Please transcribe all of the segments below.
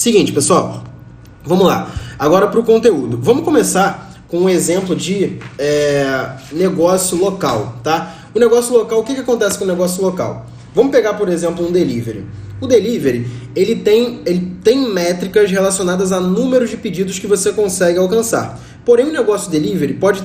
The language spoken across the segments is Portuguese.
Seguinte, pessoal, vamos lá. Agora para o conteúdo. Vamos começar com um exemplo de é, negócio local, tá? O negócio local, o que, que acontece com o negócio local? Vamos pegar, por exemplo, um delivery. O delivery, ele tem, ele tem métricas relacionadas a números de pedidos que você consegue alcançar. Porém, o negócio delivery pode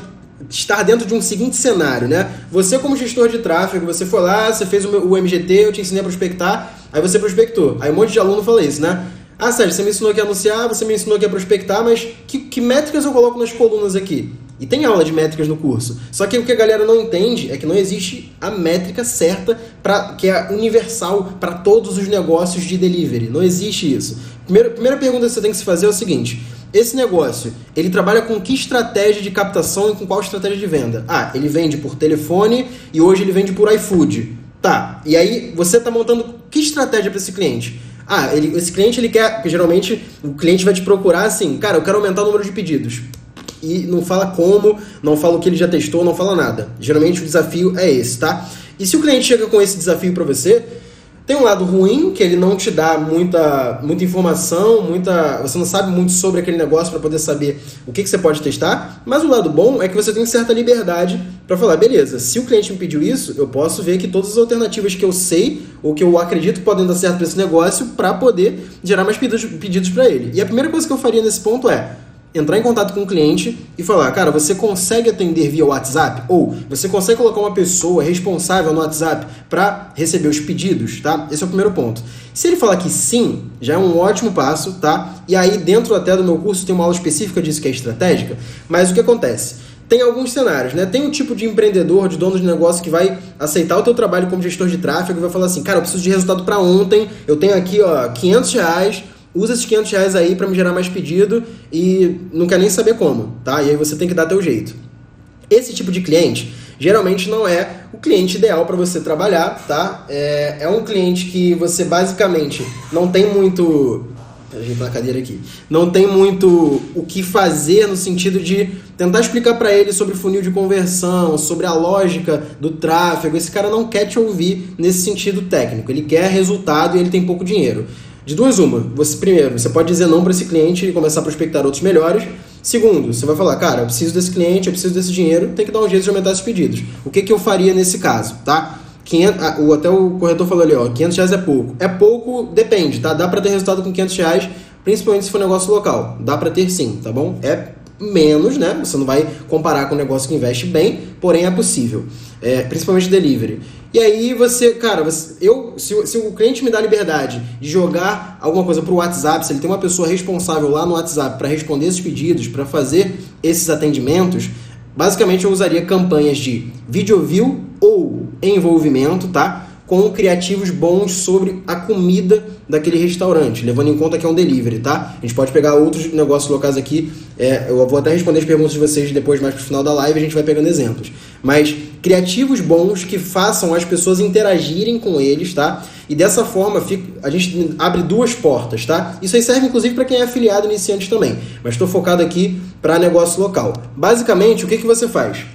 estar dentro de um seguinte cenário, né? Você como gestor de tráfego, você foi lá, você fez o, MGT, eu te ensinei a prospectar, aí você prospectou. Aí um monte de aluno fala isso, né? Ah, Sérgio, você me ensinou aqui a anunciar, você me ensinou aqui a prospectar, mas que, que métricas eu coloco nas colunas aqui? E tem aula de métricas no curso. Só que o que a galera não entende é que não existe a métrica certa para que é universal para todos os negócios de delivery. Não existe isso. Primeira, primeira pergunta que você tem que se fazer é o seguinte: esse negócio, ele trabalha com que estratégia de captação e com qual estratégia de venda? Ah, ele vende por telefone e hoje ele vende por iFood. Tá. E aí você está montando que estratégia para esse cliente? Ah, ele, esse cliente ele quer, porque geralmente o cliente vai te procurar assim, cara, eu quero aumentar o número de pedidos e não fala como, não fala o que ele já testou, não fala nada. Geralmente o desafio é esse, tá? E se o cliente chega com esse desafio para você, tem um lado ruim, que ele não te dá muita, muita informação, muita, você não sabe muito sobre aquele negócio para poder saber o que, que você pode testar, mas o lado bom é que você tem certa liberdade para falar, beleza, se o cliente me pediu isso, eu posso ver que todas as alternativas que eu sei ou que eu acredito podem dar certo para esse negócio para poder gerar mais pedidos, pedidos para ele. E a primeira coisa que eu faria nesse ponto é, entrar em contato com o cliente e falar, cara, você consegue atender via WhatsApp? Ou você consegue colocar uma pessoa responsável no WhatsApp para receber os pedidos, tá? Esse é o primeiro ponto. Se ele falar que sim, já é um ótimo passo, tá? E aí, dentro até do meu curso, tem uma aula específica disso que é estratégica, mas o que acontece? Tem alguns cenários, né? Tem um tipo de empreendedor, de dono de negócio que vai aceitar o teu trabalho como gestor de tráfego e vai falar assim, cara, eu preciso de resultado para ontem, eu tenho aqui, ó, 500 reais, usa esses 500 reais aí para me gerar mais pedido e não quer nem saber como, tá? E aí você tem que dar teu jeito. Esse tipo de cliente geralmente não é o cliente ideal para você trabalhar, tá? É, é um cliente que você basicamente não tem muito ajeitar a cadeira aqui. Não tem muito o que fazer no sentido de tentar explicar para ele sobre funil de conversão, sobre a lógica do tráfego. Esse cara não quer te ouvir nesse sentido técnico. Ele quer resultado e ele tem pouco dinheiro. De duas, uma. Você, primeiro, você pode dizer não para esse cliente e começar a prospectar outros melhores. Segundo, você vai falar, cara, eu preciso desse cliente, eu preciso desse dinheiro, tem que dar um jeito de aumentar esses pedidos. O que, que eu faria nesse caso, tá? 500, ah, o, até o corretor falou ali, ó, 500 reais é pouco. É pouco, depende, tá? Dá para ter resultado com 500 reais, principalmente se for negócio local. Dá para ter sim, tá bom? É menos, né? Você não vai comparar com um negócio que investe bem, porém é possível. É, principalmente delivery. E aí você, cara, você, eu, se, se, o cliente me dá liberdade de jogar alguma coisa para o WhatsApp, se ele tem uma pessoa responsável lá no WhatsApp para responder esses pedidos, para fazer esses atendimentos, basicamente eu usaria campanhas de video view ou envolvimento, tá? Com criativos bons sobre a comida daquele restaurante, levando em conta que é um delivery, tá? A gente pode pegar outros negócios locais aqui, é, eu vou até responder as perguntas de vocês depois, mais pro final da live, a gente vai pegando exemplos. Mas criativos bons que façam as pessoas interagirem com eles, tá? E dessa forma a gente abre duas portas, tá? Isso aí serve inclusive para quem é afiliado iniciante também, mas estou focado aqui para negócio local. Basicamente, o que, que você faz?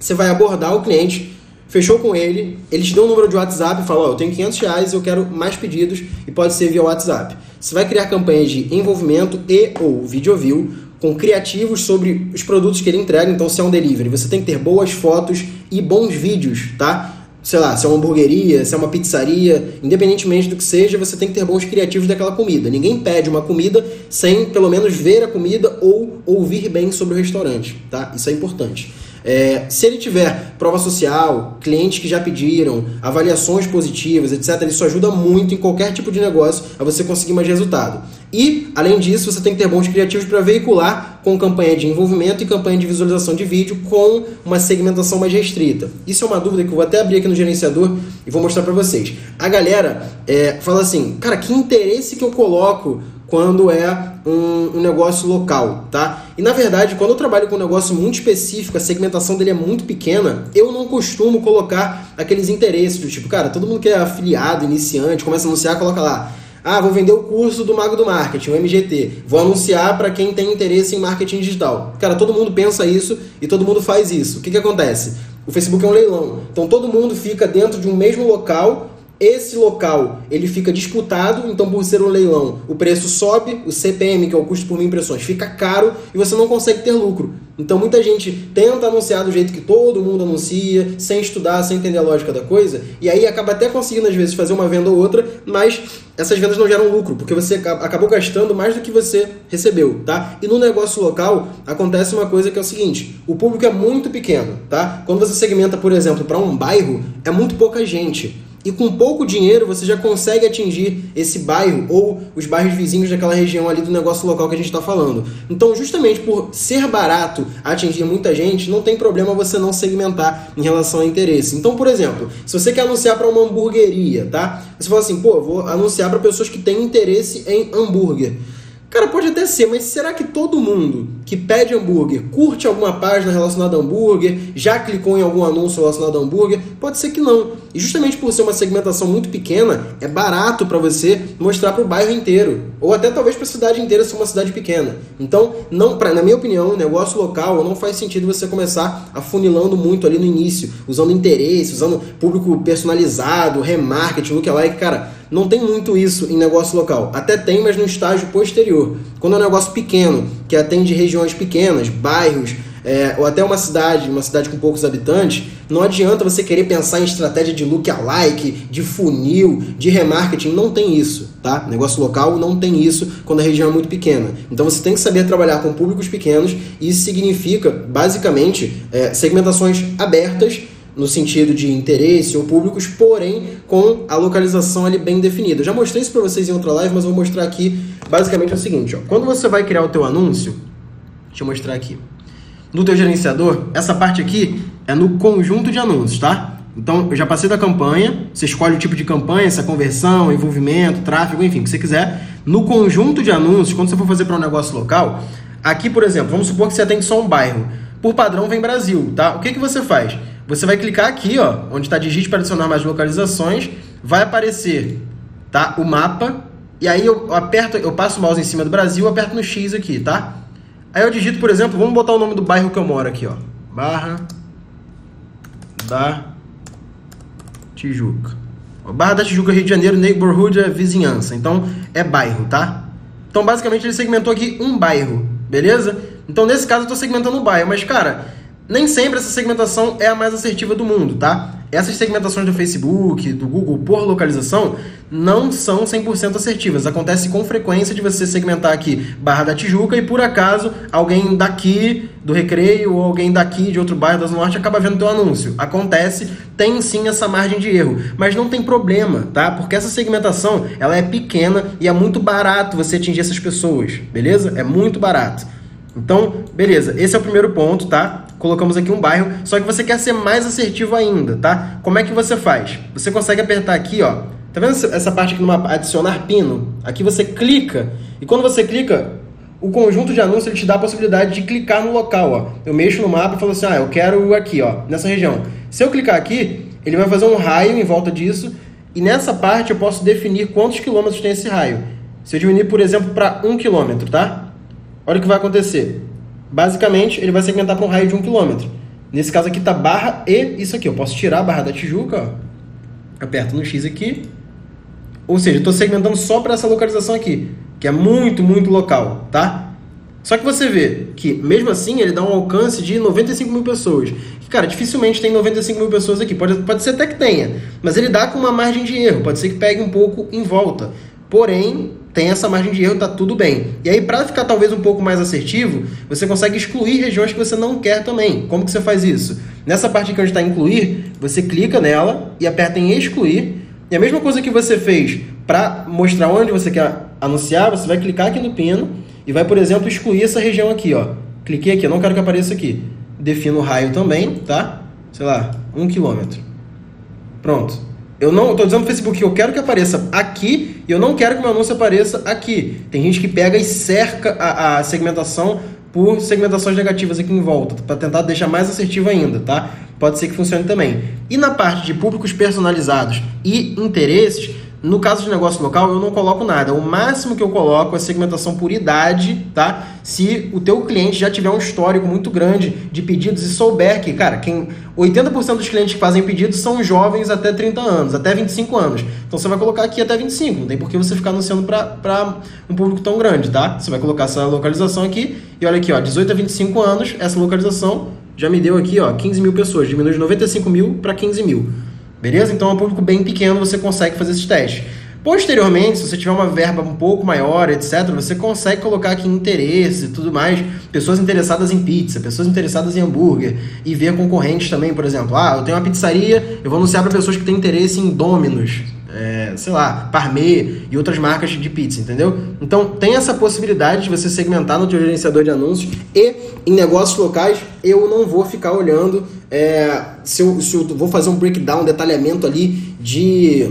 Você vai abordar o cliente fechou com ele, ele te deu um número de WhatsApp e falou, oh, eu tenho 500 reais eu quero mais pedidos e pode ser via WhatsApp. Você vai criar campanhas de envolvimento e ou video view com criativos sobre os produtos que ele entrega, então se é um delivery, você tem que ter boas fotos e bons vídeos, tá? Sei lá, se é uma hamburgueria, se é uma pizzaria, independentemente do que seja, você tem que ter bons criativos daquela comida. Ninguém pede uma comida sem pelo menos ver a comida ou ouvir bem sobre o restaurante, tá? Isso é importante. É, se ele tiver prova social, clientes que já pediram, avaliações positivas, etc., isso ajuda muito em qualquer tipo de negócio a você conseguir mais resultado. E, além disso, você tem que ter bons criativos para veicular com campanha de envolvimento e campanha de visualização de vídeo com uma segmentação mais restrita. Isso é uma dúvida que eu vou até abrir aqui no gerenciador e vou mostrar para vocês. A galera é, fala assim, cara, que interesse que eu coloco quando é um, um, negócio local, tá? E na verdade, quando eu trabalho com um negócio muito específico, a segmentação dele é muito pequena, eu não costumo colocar aqueles interesses do tipo, cara, todo mundo que é afiliado, iniciante, começa a anunciar, coloca lá. Ah, vou vender o curso do Mago do Marketing, o MGT. Vou anunciar para quem tem interesse em marketing digital. Cara, todo mundo pensa isso e todo mundo faz isso. O que, que acontece? O Facebook é um leilão. Então todo mundo fica dentro de um mesmo local esse local ele fica disputado, então por ser um leilão, o preço sobe, o CPM, que é o custo por mil impressões, fica caro e você não consegue ter lucro. Então muita gente tenta anunciar do jeito que todo mundo anuncia, sem estudar, sem entender a lógica da coisa, e aí acaba até conseguindo às vezes fazer uma venda ou outra, mas essas vendas não geram lucro, porque você acabou gastando mais do que você recebeu, tá? E no negócio local acontece uma coisa que é o seguinte: o público é muito pequeno, tá? Quando você segmenta, por exemplo, para um bairro, é muito pouca gente. E com pouco dinheiro você já consegue atingir esse bairro ou os bairros vizinhos daquela região ali do negócio local que a gente está falando. Então, justamente por ser barato atingir muita gente, não tem problema você não segmentar em relação ao interesse. Então, por exemplo, se você quer anunciar para uma hamburgueria, tá? Você fala assim, pô, vou anunciar para pessoas que têm interesse em hambúrguer. Cara, pode até ser, mas será que todo mundo que pede hambúrguer curte alguma página relacionada a hambúrguer, já clicou em algum anúncio relacionado a hambúrguer? Pode ser que não. E justamente por ser uma segmentação muito pequena, é barato para você mostrar para o bairro inteiro, ou até talvez para a cidade inteira se uma cidade pequena. Então, não, pra, na minha opinião, negócio local não faz sentido você começar afunilando muito ali no início, usando interesse, usando público personalizado, remarketing, lookalike, cara não tem muito isso em negócio local. Até tem, mas no estágio posterior. Quando é um negócio pequeno, que atende regiões pequenas, bairros, é, ou até uma cidade, uma cidade com poucos habitantes, não adianta você querer pensar em estratégia de look alike, de funil, de remarketing, não tem isso, tá? Negócio local não tem isso quando a região é muito pequena. Então você tem que saber trabalhar com públicos pequenos e isso significa, basicamente, é, segmentações abertas no sentido de interesse ou públicos, porém com a localização ali bem definida. Já mostrei isso para vocês em outra live, mas vou mostrar aqui basicamente é o seguinte, ó. Quando você vai criar o teu anúncio, deixa eu mostrar aqui. No teu gerenciador, essa parte aqui é no conjunto de anúncios, tá? Então, eu já passei da campanha, você escolhe o tipo de campanha, se é conversão, envolvimento, tráfego, enfim, o que você quiser. No conjunto de anúncios, quando você for fazer para um negócio local, aqui, por exemplo, vamos supor que você atende só um bairro. Por padrão, vem Brasil, tá? O que, que você faz? Você vai clicar aqui, ó, onde está digite para adicionar mais localizações, vai aparecer, tá, o mapa, e aí eu aperto, eu passo o mouse em cima do Brasil, aperto no X aqui, tá? Aí eu digito, por exemplo, vamos botar o nome do bairro que eu moro aqui, ó. Barra da Tijuca. Barra da Tijuca, Rio de Janeiro, neighborhood é vizinhança. Então é bairro, tá? Então basicamente ele segmentou aqui um bairro, beleza? Então nesse caso eu estou segmentando um bairro, mas cara, nem sempre essa segmentação é a mais assertiva do mundo, tá? Essas segmentações do Facebook, do Google por localização não são 100% assertivas. Acontece com frequência de você segmentar aqui Barra da Tijuca e por acaso alguém daqui do Recreio ou alguém daqui de outro bairro da Norte acaba vendo teu anúncio. Acontece, tem sim essa margem de erro, mas não tem problema, tá? Porque essa segmentação, ela é pequena e é muito barato você atingir essas pessoas, beleza? É muito barato. Então, beleza, esse é o primeiro ponto, tá? Colocamos aqui um bairro, só que você quer ser mais assertivo ainda, tá? Como é que você faz? Você consegue apertar aqui, ó. Tá vendo essa parte aqui no mapa? Adicionar pino? Aqui você clica, e quando você clica, o conjunto de anúncios ele te dá a possibilidade de clicar no local, ó. Eu mexo no mapa e falo assim, ah, eu quero aqui, ó, nessa região. Se eu clicar aqui, ele vai fazer um raio em volta disso, e nessa parte eu posso definir quantos quilômetros tem esse raio. Se eu diminuir, por exemplo, para um quilômetro, tá? Olha o que vai acontecer. Basicamente, ele vai segmentar para um raio de 1 km. Nesse caso aqui está barra e isso aqui. Eu posso tirar a barra da Tijuca, ó. aperto no X aqui. Ou seja, estou segmentando só para essa localização aqui, que é muito, muito local, tá? Só que você vê que, mesmo assim, ele dá um alcance de 95 mil pessoas. Que, cara, dificilmente tem 95 mil pessoas aqui. Pode, pode ser até que tenha, mas ele dá com uma margem de erro. Pode ser que pegue um pouco em volta. Porém, tem essa margem de erro, tá tudo bem. E aí, para ficar talvez um pouco mais assertivo, você consegue excluir regiões que você não quer também. Como que você faz isso? Nessa parte aqui onde está incluir, você clica nela e aperta em excluir. E a mesma coisa que você fez para mostrar onde você quer anunciar, você vai clicar aqui no pino e vai, por exemplo, excluir essa região aqui, ó. Cliquei aqui, eu não quero que apareça aqui. Defino o raio também, tá? Sei lá, um quilômetro. Pronto. Eu não estou dizendo no Facebook que eu quero que apareça aqui e eu não quero que meu anúncio apareça aqui. Tem gente que pega e cerca a, a segmentação por segmentações negativas aqui em volta, para tentar deixar mais assertivo ainda, tá? Pode ser que funcione também. E na parte de públicos personalizados e interesses, no caso de negócio local, eu não coloco nada. O máximo que eu coloco é segmentação por idade, tá? Se o teu cliente já tiver um histórico muito grande de pedidos e souber que, cara, quem 80% dos clientes que fazem pedidos são jovens até 30 anos, até 25 anos. Então você vai colocar aqui até 25, não tem por que você ficar anunciando para um público tão grande, tá? Você vai colocar essa localização aqui e olha aqui, ó, 18 a 25 anos, essa localização já me deu aqui, ó, 15 mil pessoas, diminui de 95 mil para 15 mil. Beleza? Então é um público bem pequeno, você consegue fazer esses testes. Posteriormente, se você tiver uma verba um pouco maior, etc., você consegue colocar aqui interesse e tudo mais, pessoas interessadas em pizza, pessoas interessadas em hambúrguer, e ver concorrentes também, por exemplo. Ah, eu tenho uma pizzaria, eu vou anunciar para pessoas que têm interesse em Domino's, é, sei lá, Parmê e outras marcas de pizza, entendeu? Então tem essa possibilidade de você segmentar no teu gerenciador de anúncios e em negócios locais eu não vou ficar olhando é, se, eu, se eu vou fazer um breakdown, um detalhamento ali de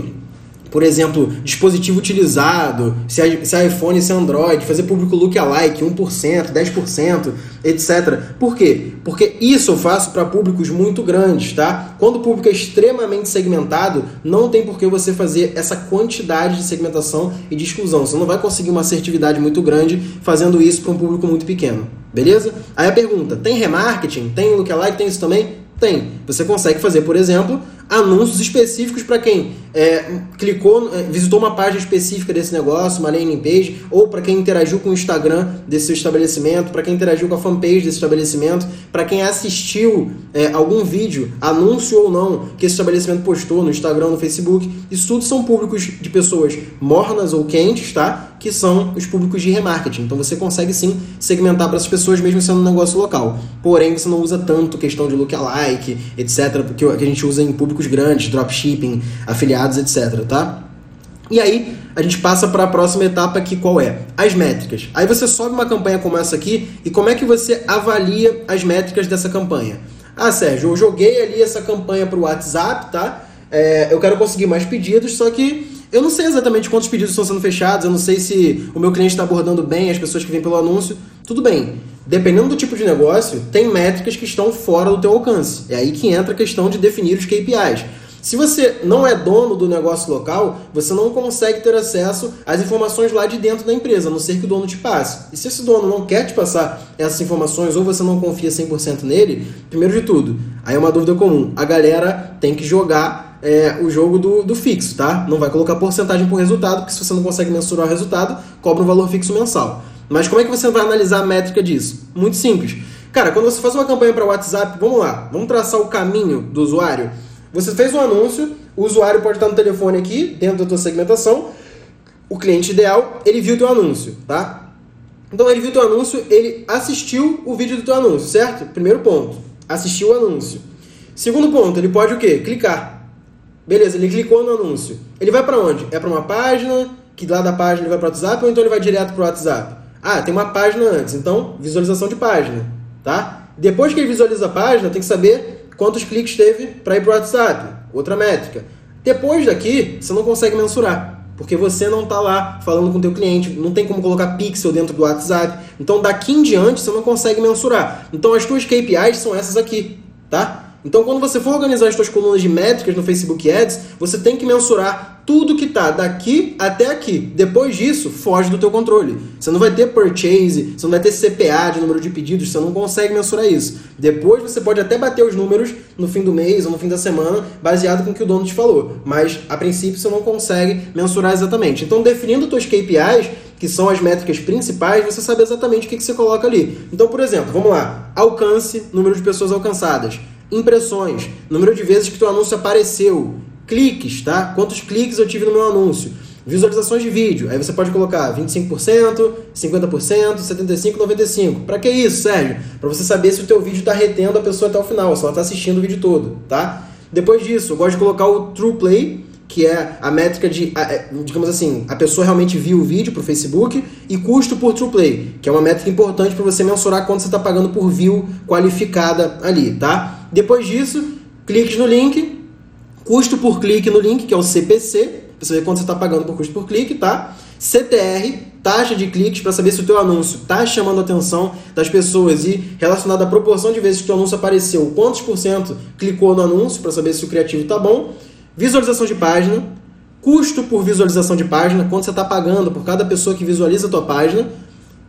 por exemplo, dispositivo utilizado, se é, se é iPhone, se é Android, fazer público lookalike, 1%, 10%, etc. Por quê? Porque isso eu faço para públicos muito grandes, tá? Quando o público é extremamente segmentado, não tem por que você fazer essa quantidade de segmentação e de exclusão. Você não vai conseguir uma assertividade muito grande fazendo isso para um público muito pequeno. Beleza? Aí a pergunta, tem remarketing? Tem lookalike? Tem isso também? Tem. Você consegue fazer, por exemplo, anúncios específicos para quem é, clicou, é, visitou uma página específica desse negócio, uma landing page, ou para quem interagiu com o Instagram desse seu estabelecimento, para quem interagiu com a fanpage desse estabelecimento, para quem assistiu é, algum vídeo, anúncio ou não, que esse estabelecimento postou no Instagram, no Facebook. Isso tudo são públicos de pessoas mornas ou quentes, tá? Que são os públicos de remarketing. Então você consegue sim segmentar para essas pessoas, mesmo sendo um negócio local. Porém, você não usa tanto questão de lookalike, etc., porque a gente usa em públicos grandes, dropshipping, afiliados etc, tá? E aí, a gente passa para a próxima etapa aqui, qual é? As métricas. Aí você sobe uma campanha como essa aqui e como é que você avalia as métricas dessa campanha? Ah, Sérgio, eu joguei ali essa campanha para o WhatsApp, tá? É, eu quero conseguir mais pedidos, só que eu não sei exatamente quantos pedidos estão sendo fechados, eu não sei se o meu cliente está abordando bem as pessoas que vêm pelo anúncio. Tudo bem. Dependendo do tipo de negócio, tem métricas que estão fora do teu alcance. É aí que entra a questão de definir os KPIs. Se você não é dono do negócio local, você não consegue ter acesso às informações lá de dentro da empresa, a não ser que o dono te passe. E se esse dono não quer te passar essas informações ou você não confia 100% nele, primeiro de tudo, aí é uma dúvida comum, a galera tem que jogar é, o jogo do, do fixo, tá? Não vai colocar porcentagem por resultado, porque se você não consegue mensurar o resultado, cobra um valor fixo mensal. Mas como é que você vai analisar a métrica disso? Muito simples. Cara, quando você faz uma campanha para WhatsApp, vamos lá, vamos traçar o caminho do usuário. Você fez um anúncio, o usuário pode estar no telefone aqui, dentro da tua segmentação. O cliente ideal, ele viu teu anúncio, tá? Então ele viu teu anúncio, ele assistiu o vídeo do teu anúncio, certo? Primeiro ponto, assistiu o anúncio. Segundo ponto, ele pode o quê? Clicar. Beleza, ele clicou no anúncio. Ele vai para onde? É para uma página, que lá da página ele vai para o WhatsApp ou então ele vai direto para o WhatsApp? Ah, tem uma página antes, então visualização de página, tá? Depois que ele visualiza a página, tem que saber quantos cliques teve para ir para o WhatsApp, outra métrica. Depois daqui, você não consegue mensurar, porque você não está lá falando com o teu cliente, não tem como colocar pixel dentro do WhatsApp. Então daqui em diante você não consegue mensurar. Então as tuas KPIs são essas aqui, tá? Então, quando você for organizar as suas colunas de métricas no Facebook Ads, você tem que mensurar tudo que está daqui até aqui. Depois disso, foge do teu controle. Você não vai ter purchase, você não vai ter CPA de número de pedidos, você não consegue mensurar isso. Depois você pode até bater os números no fim do mês ou no fim da semana, baseado com o que o dono te falou. Mas, a princípio, você não consegue mensurar exatamente. Então, definindo suas KPIs, que são as métricas principais, você sabe exatamente o que, que você coloca ali. Então, por exemplo, vamos lá. Alcance, número de pessoas alcançadas impressões, número de vezes que teu anúncio apareceu, cliques, tá? Quantos cliques eu tive no meu anúncio, visualizações de vídeo. Aí você pode colocar 25%, 50%, 75%, 95%. Para que isso, Sérgio? Para você saber se o teu vídeo está retendo a pessoa até o final, se ela está assistindo o vídeo todo, tá? Depois disso, eu gosto de colocar o True Play, que é a métrica de, é, digamos assim, a pessoa realmente viu o vídeo para o Facebook, e custo por True Play, que é uma métrica importante para você mensurar quanto você está pagando por view qualificada ali, tá? Depois disso, cliques no link, custo por clique no link, que é o CPC, para saber quanto você está pagando por custo por clique, tá? CTR, taxa de cliques, para saber se o teu anúncio está chamando a atenção das pessoas e relacionado à proporção de vezes que o anúncio apareceu, quantos por cento clicou no anúncio, para saber se o criativo está bom. Visualização de página, custo por visualização de página, quanto você está pagando por cada pessoa que visualiza a tua página,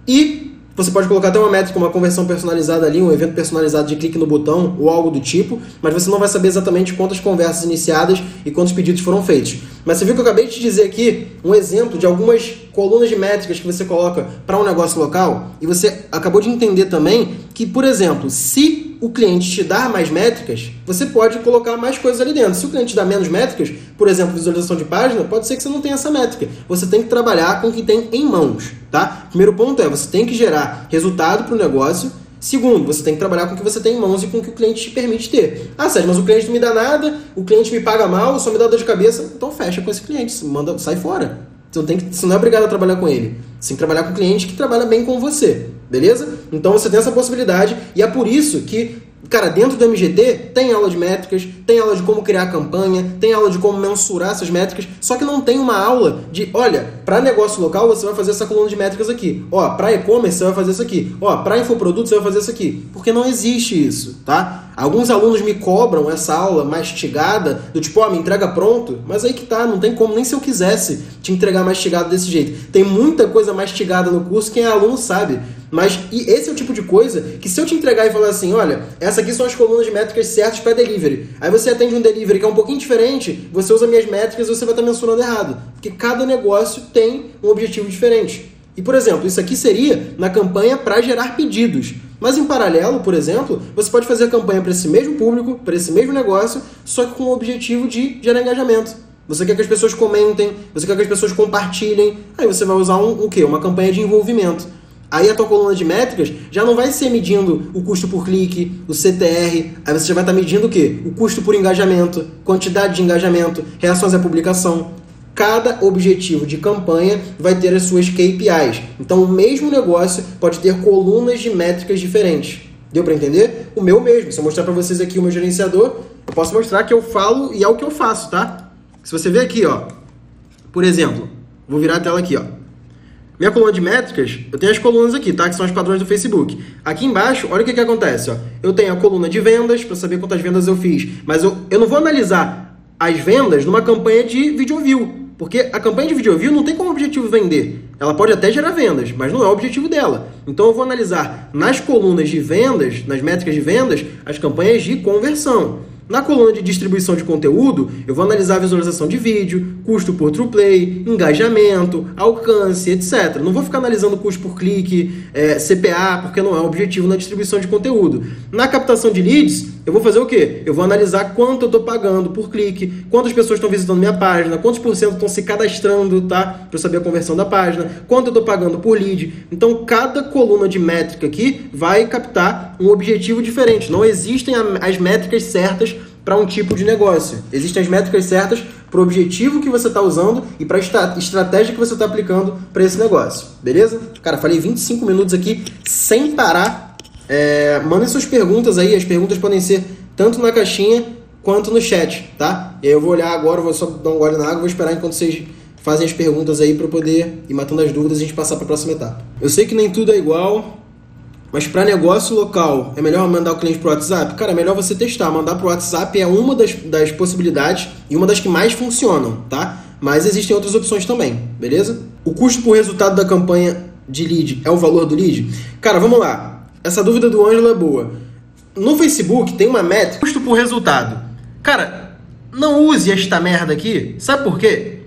e você pode colocar até uma métrica, uma conversão personalizada ali, um evento personalizado de clique no botão ou algo do tipo, mas você não vai saber exatamente quantas conversas iniciadas e quantos pedidos foram feitos. Mas você viu que eu acabei de dizer aqui um exemplo de algumas colunas de métricas que você coloca para um negócio local e você acabou de entender também que, por exemplo, se o cliente te dar mais métricas, você pode colocar mais coisas ali dentro. Se o cliente te dá menos métricas, por exemplo, visualização de página, pode ser que você não tenha essa métrica. Você tem que trabalhar com o que tem em mãos, tá? Primeiro ponto é, você tem que gerar resultado para o negócio. Segundo, você tem que trabalhar com o que você tem em mãos e com o que o cliente te permite ter. Ah, Sérgio, mas o cliente não me dá nada, o cliente me paga mal, só me dá dor de cabeça. Então fecha com esse cliente, manda, sai fora. Você não, tem que, você não é obrigado a trabalhar com ele. Você tem que trabalhar com o cliente que trabalha bem com você. Beleza? Então você tem essa possibilidade e é por isso que Cara, dentro do MGT tem aula de métricas, tem aula de como criar campanha, tem aula de como mensurar essas métricas, só que não tem uma aula de, olha, para negócio local você vai fazer essa coluna de métricas aqui. Ó, para e-commerce você vai fazer isso aqui. Ó, para infoproduto você vai fazer isso aqui. Porque não existe isso, tá? Alguns alunos me cobram essa aula mastigada, do tipo, ó, me entrega pronto, mas aí que tá, não tem como, nem se eu quisesse te entregar mastigado desse jeito. Tem muita coisa mastigada no curso, quem é aluno sabe. Mas esse é o tipo de coisa que se eu te entregar e falar assim, olha, essa aqui são as colunas de métricas certas para delivery. Aí você atende um delivery que é um pouquinho diferente, você usa minhas métricas e você vai estar mensurando errado. Porque cada negócio tem um objetivo diferente. E, por exemplo, isso aqui seria na campanha para gerar pedidos. Mas em paralelo, por exemplo, você pode fazer a campanha para esse mesmo público, para esse mesmo negócio, só que com o objetivo de gerar engajamento. Você quer que as pessoas comentem, você quer que as pessoas compartilhem. Aí você vai usar um, o quê? Uma campanha de envolvimento. Aí a tua coluna de métricas já não vai ser medindo o custo por clique, o CTR, aí você já vai estar medindo o quê? O custo por engajamento, quantidade de engajamento, reações à publicação. Cada objetivo de campanha vai ter as suas KPIs. Então o mesmo negócio pode ter colunas de métricas diferentes. Deu para entender? O meu mesmo. Se eu mostrar para vocês aqui o meu gerenciador, eu posso mostrar que eu falo e é o que eu faço, tá? Se você ver aqui, ó, por exemplo, vou virar a tela aqui, ó. Minha coluna de métricas, eu tenho as colunas aqui, tá? Que são os padrões do Facebook. Aqui embaixo, olha o que, que acontece, ó. Eu tenho a coluna de vendas, para saber quantas vendas eu fiz. Mas eu, eu não vou analisar as vendas numa campanha de video view. Porque a campanha de video view não tem como objetivo vender. Ela pode até gerar vendas, mas não é o objetivo dela. Então eu vou analisar nas colunas de vendas, nas métricas de vendas, as campanhas de conversão. Na coluna de distribuição de conteúdo, eu vou analisar a visualização de vídeo, custo por true play, engajamento, alcance, etc. Não vou ficar analisando custo por clique, é, CPA, porque não é o objetivo na distribuição de conteúdo. Na captação de leads, eu vou fazer o quê? Eu vou analisar quanto eu estou pagando por clique, quantas pessoas estão visitando minha página, quantos por cento estão se cadastrando, tá? Para eu saber a conversão da página, quanto eu estou pagando por lead. Então, cada coluna de métrica aqui vai captar um objetivo diferente. Não existem as métricas certas para um tipo de negócio. Existem as métricas certas para o objetivo que você está usando e para a estratégia que você está aplicando para esse negócio. Beleza? Cara, falei 25 minutos aqui sem parar é, mandem suas perguntas aí, as perguntas podem ser tanto na caixinha quanto no chat, tá? E aí eu vou olhar agora, vou só dar um gole na água, vou esperar enquanto vocês fazem as perguntas aí para poder ir matando as dúvidas e a gente passar para a próxima etapa. Eu sei que nem tudo é igual, mas para negócio local, é melhor mandar o cliente para o WhatsApp? Cara, é melhor você testar. Mandar para o WhatsApp é uma das, das possibilidades e uma das que mais funcionam, tá? Mas existem outras opções também, beleza? O custo por resultado da campanha de lead é o valor do lead? Cara, vamos lá. Essa dúvida do Ângelo é boa. No Facebook tem uma métrica custo por resultado. Cara, não use esta merda aqui. Sabe por quê?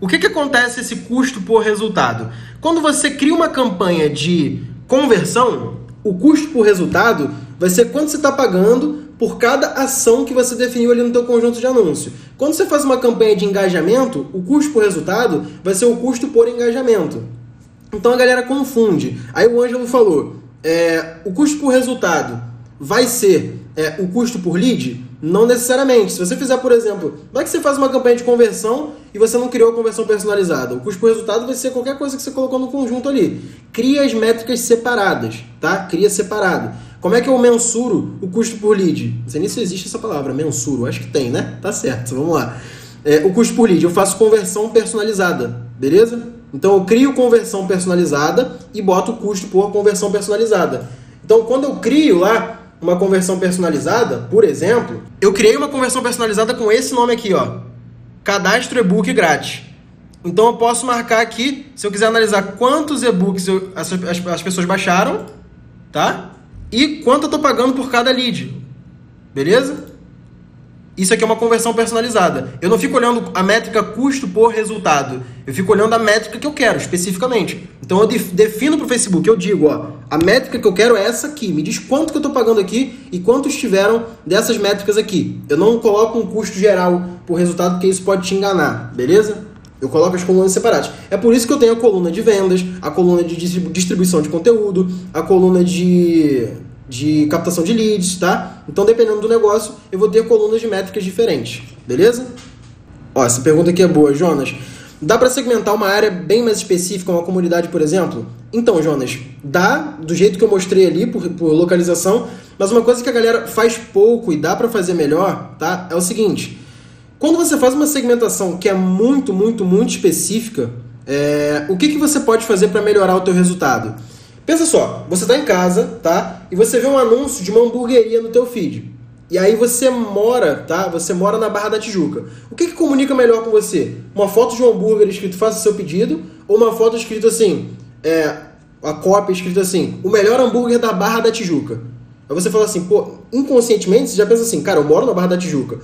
O que, que acontece esse custo por resultado? Quando você cria uma campanha de conversão, o custo por resultado vai ser quanto você está pagando por cada ação que você definiu ali no teu conjunto de anúncio. Quando você faz uma campanha de engajamento, o custo por resultado vai ser o custo por engajamento. Então a galera confunde. Aí o Ângelo falou: é, o custo por resultado vai ser é, o custo por lead? Não necessariamente. Se você fizer, por exemplo, vai que você faz uma campanha de conversão e você não criou a conversão personalizada. O custo por resultado vai ser qualquer coisa que você colocou no conjunto ali. Cria as métricas separadas, tá? Cria separado. Como é que eu mensuro o custo por lead? Não sei nem se existe essa palavra, mensuro. Acho que tem, né? Tá certo, vamos lá. É, o custo por lead, eu faço conversão personalizada, beleza? Então eu crio conversão personalizada e boto o custo por conversão personalizada. Então quando eu crio lá uma conversão personalizada, por exemplo, eu criei uma conversão personalizada com esse nome aqui, ó. cadastro e-book grátis. Então eu posso marcar aqui, se eu quiser analisar quantos e-books eu, as, as, as, pessoas baixaram, tá? E quanto eu estou pagando por cada lead. Beleza? Isso aqui é uma conversão personalizada. Eu não fico olhando a métrica custo por resultado. Eu fico olhando a métrica que eu quero, especificamente. Então eu defino para o Facebook, eu digo, ó, a métrica que eu quero é essa aqui. Me diz quanto que eu estou pagando aqui e quantos tiveram dessas métricas aqui. Eu não coloco um custo geral por resultado, porque isso pode te enganar, beleza? Eu coloco as colunas separadas. É por isso que eu tenho a coluna de vendas, a coluna de distribuição de conteúdo, a coluna de de captação de leads, tá? Então, dependendo do negócio, eu vou ter colunas de métricas diferentes, beleza? Ó, essa pergunta aqui é boa, Jonas. Dá para segmentar uma área bem mais específica, uma comunidade, por exemplo? Então, Jonas, dá do jeito que eu mostrei ali, por, por localização, mas uma coisa que a galera faz pouco e dá para fazer melhor, tá? É o seguinte: quando você faz uma segmentação que é muito, muito, muito específica, é, o que, que você pode fazer para melhorar o teu resultado? Pensa só, você está em casa, tá? E você vê um anúncio de uma hamburgueria no teu feed. E aí você mora, tá? Você mora na Barra da Tijuca. O que, que comunica melhor com você? Uma foto de um hambúrguer escrito faça seu pedido ou uma foto escrito assim, é, a cópia escrito assim, o melhor hambúrguer da Barra da Tijuca. Aí você fala assim, pô, inconscientemente você já pensa assim, cara, eu moro na Barra da Tijuca.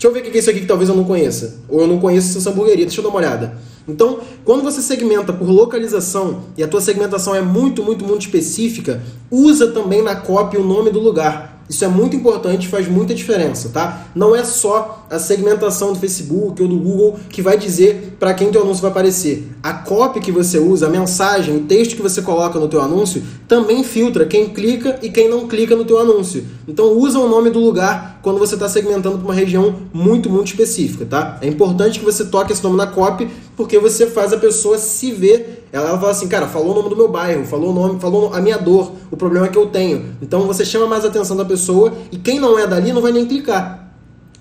Deixa eu ver o que é isso aqui que talvez eu não conheça. Ou eu não conheço essa hamburgueria, deixa eu dar uma olhada. Então, quando você segmenta por localização e a tua segmentação é muito, muito, muito específica, usa também na copy o nome do lugar. Isso é muito importante, faz muita diferença, tá? Não é só a segmentação do Facebook ou do Google que vai dizer para quem teu anúncio vai aparecer. A copy que você usa, a mensagem, o texto que você coloca no teu anúncio também filtra quem clica e quem não clica no teu anúncio. Então usa o nome do lugar quando você está segmentando para uma região muito, muito específica, tá? É importante que você toque esse nome na copy porque você faz a pessoa se ver ela, fala assim, cara, falou o nome do meu bairro, falou o nome, falou a minha dor, o problema que eu tenho. Então você chama mais a atenção da pessoa e quem não é dali não vai nem clicar.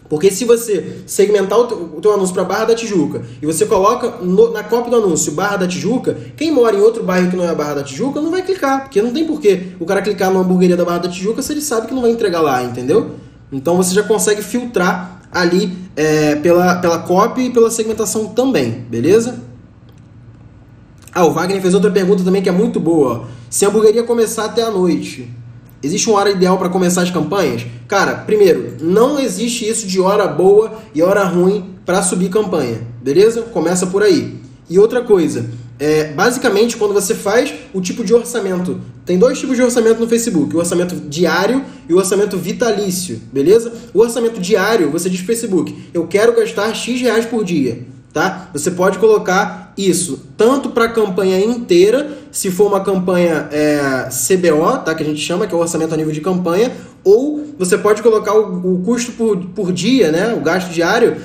Porque se você segmentar o teu, o teu anúncio para Barra da Tijuca e você coloca no, na cópia do anúncio Barra da Tijuca, quem mora em outro bairro que não é Barra da Tijuca não vai clicar, porque não tem porquê o cara clicar numa hamburgueria da Barra da Tijuca se ele sabe que não vai entregar lá, entendeu? Então você já consegue filtrar ali é, pela, pela cópia e pela segmentação também, beleza? Ah, o Wagner fez outra pergunta também que é muito boa. Se a hamburgueria começar até a noite, existe uma hora ideal para começar as campanhas? Cara, primeiro, não existe isso de hora boa e hora ruim para subir campanha, beleza? Começa por aí. E outra coisa, é, basicamente, quando você faz o tipo de orçamento, tem dois tipos de orçamento no Facebook: o orçamento diário e o orçamento vitalício, beleza? O orçamento diário, você diz Facebook: eu quero gastar X reais por dia tá? Você pode colocar isso tanto para a campanha inteira, se for uma campanha é, CBO, tá? Que a gente chama, que é o orçamento a nível de campanha, ou você pode colocar o, o custo por, por dia, né? O gasto diário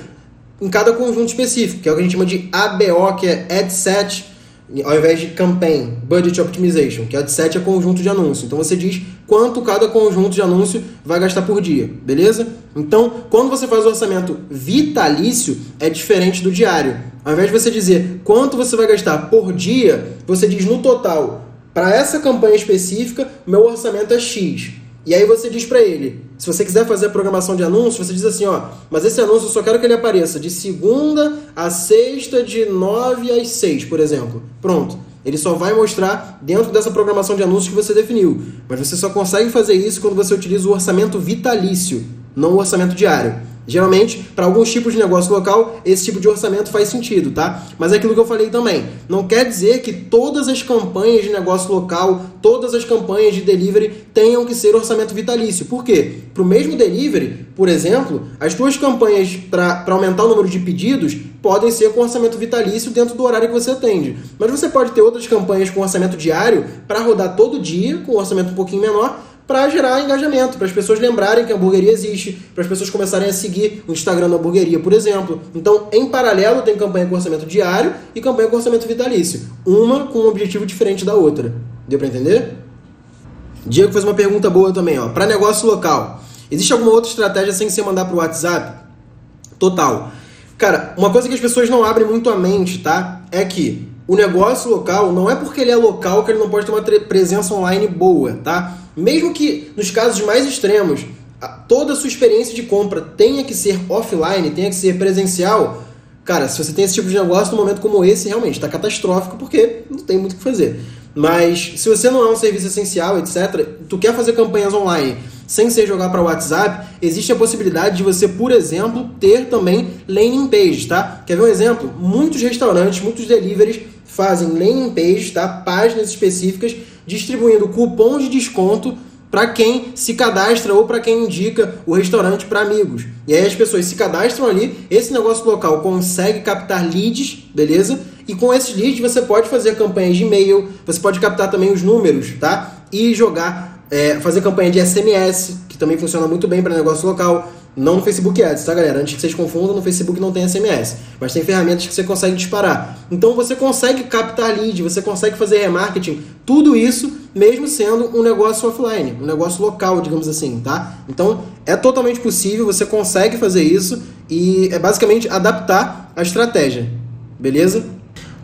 em cada conjunto específico, que é o que a gente chama de ABO, que é Ad Set ao invés de campaign, budget optimization, que é de 7 é conjunto de anúncio. Então você diz quanto cada conjunto de anúncio vai gastar por dia, beleza? Então, quando você faz o orçamento vitalício, é diferente do diário. Ao invés de você dizer quanto você vai gastar por dia, você diz no total. Para essa campanha específica, meu orçamento é X. E aí você diz para ele, se você quiser fazer a programação de anúncios, você diz assim, ó, mas esse anúncio eu só quero que ele apareça de segunda a sexta, de 9 às 6, por exemplo. Pronto. Ele só vai mostrar dentro dessa programação de anúncios que você definiu. Mas você só consegue fazer isso quando você utiliza o orçamento vitalício, não o orçamento diário. Geralmente, para alguns tipos de negócio local, esse tipo de orçamento faz sentido, tá? Mas é aquilo que eu falei também. Não quer dizer que todas as campanhas de negócio local, todas as campanhas de delivery tenham que ser orçamento vitalício. Por quê? Para o mesmo delivery, por exemplo, as tuas campanhas para aumentar o número de pedidos podem ser com orçamento vitalício dentro do horário que você atende. Mas você pode ter outras campanhas com orçamento diário para rodar todo dia, com um orçamento um pouquinho menor, para gerar engajamento, para as pessoas lembrarem que a hamburgueria existe, para as pessoas começarem a seguir o Instagram da hamburgueria, por exemplo. Então, em paralelo, tem campanha com orçamento diário e campanha com orçamento vitalício. Uma com um objetivo diferente da outra. Deu para entender? Diego fez uma pergunta boa também, ó. Para negócio local, existe alguma outra estratégia sem ser mandar para o WhatsApp? Total. Cara, uma coisa que as pessoas não abrem muito a mente, tá? É que o negócio local não é porque ele é local que ele não pode ter uma presença online boa, tá? Mesmo que nos casos mais extremos, toda a sua experiência de compra tenha que ser offline, tenha que ser presencial, cara, se você tem esse tipo de negócio, num momento como esse, realmente está catastrófico porque não tem muito o que fazer. Mas se você não é um serviço essencial, etc., tu quer fazer campanhas online sem ser jogar para WhatsApp, existe a possibilidade de você, por exemplo, ter também landing pages, tá? Quer ver um exemplo? Muitos restaurantes, muitos deliveries fazem landing pages, tá? Páginas específicas distribuindo cupom de desconto para quem se cadastra ou para quem indica o restaurante para amigos. E aí as pessoas se cadastram ali, esse negócio local consegue captar leads, beleza? E com esses leads você pode fazer campanhas de e-mail, você pode captar também os números, tá? E jogar, é, fazer campanha de SMS, que também funciona muito bem para negócio local. Não no Facebook Ads, tá, galera? Antes que vocês confundam, no Facebook não tem SMS. Mas tem ferramentas que você consegue disparar. Então você consegue captar lead, você consegue fazer remarketing, tudo isso mesmo sendo um negócio offline, um negócio local, digamos assim, tá? Então é totalmente possível, você consegue fazer isso e é basicamente adaptar a estratégia, beleza?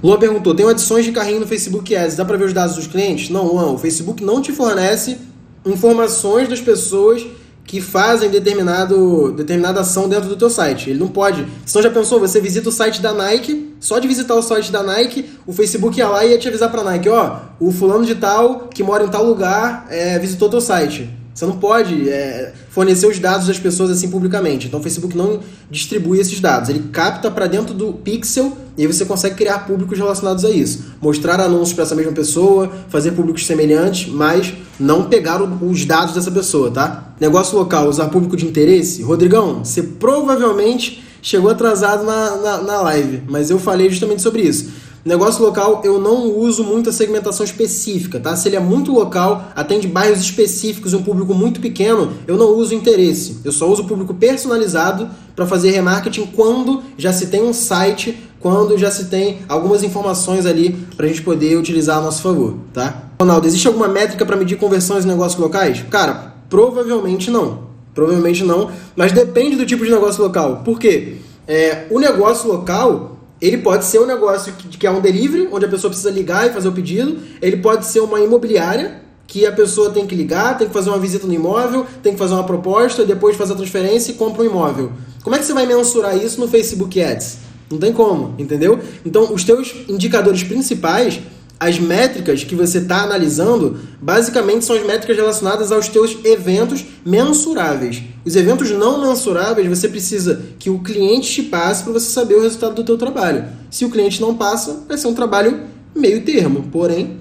Luan perguntou: tem adições de carrinho no Facebook Ads, dá para ver os dados dos clientes? Não, Luan, o Facebook não te fornece informações das pessoas que fazem determinado, determinada ação dentro do teu site. Ele não pode. Senão já pensou, você visita o site da Nike, só de visitar o site da Nike, o Facebook ia lá e ia te avisar pra Nike, ó, o fulano de tal, que mora em tal lugar, é, visitou teu site. Você não pode é, fornecer os dados das pessoas assim publicamente. Então o Facebook não distribui esses dados. Ele capta para dentro do pixel e aí você consegue criar públicos relacionados a isso. Mostrar anúncios para essa mesma pessoa, fazer públicos semelhantes, mas não pegar os dados dessa pessoa, tá? Negócio local, usar público de interesse. Rodrigão, você provavelmente chegou atrasado na, na, na live, mas eu falei justamente sobre isso. Negócio local, eu não uso muita segmentação específica, tá? Se ele é muito local, atende bairros específicos, um público muito pequeno, eu não uso interesse. Eu só uso público personalizado para fazer remarketing quando já se tem um site, quando já se tem algumas informações ali para a gente poder utilizar a nosso favor, tá? Ronaldo, existe alguma métrica para medir conversões em negócios locais? Cara, provavelmente não. Provavelmente não, mas depende do tipo de negócio local. Por quê? É, o negócio local ele pode ser um negócio que, que é um delivery, onde a pessoa precisa ligar e fazer o pedido. Ele pode ser uma imobiliária, que a pessoa tem que ligar, tem que fazer uma visita no imóvel, tem que fazer uma proposta, depois fazer a transferência e compra um imóvel. Como é que você vai mensurar isso no Facebook Ads? Não tem como, entendeu? Então, os teus indicadores principais as métricas que você está analisando, basicamente são as métricas relacionadas aos teus eventos mensuráveis. Os eventos não mensuráveis, você precisa que o cliente te passe para você saber o resultado do teu trabalho. Se o cliente não passa, vai ser um trabalho meio termo, porém...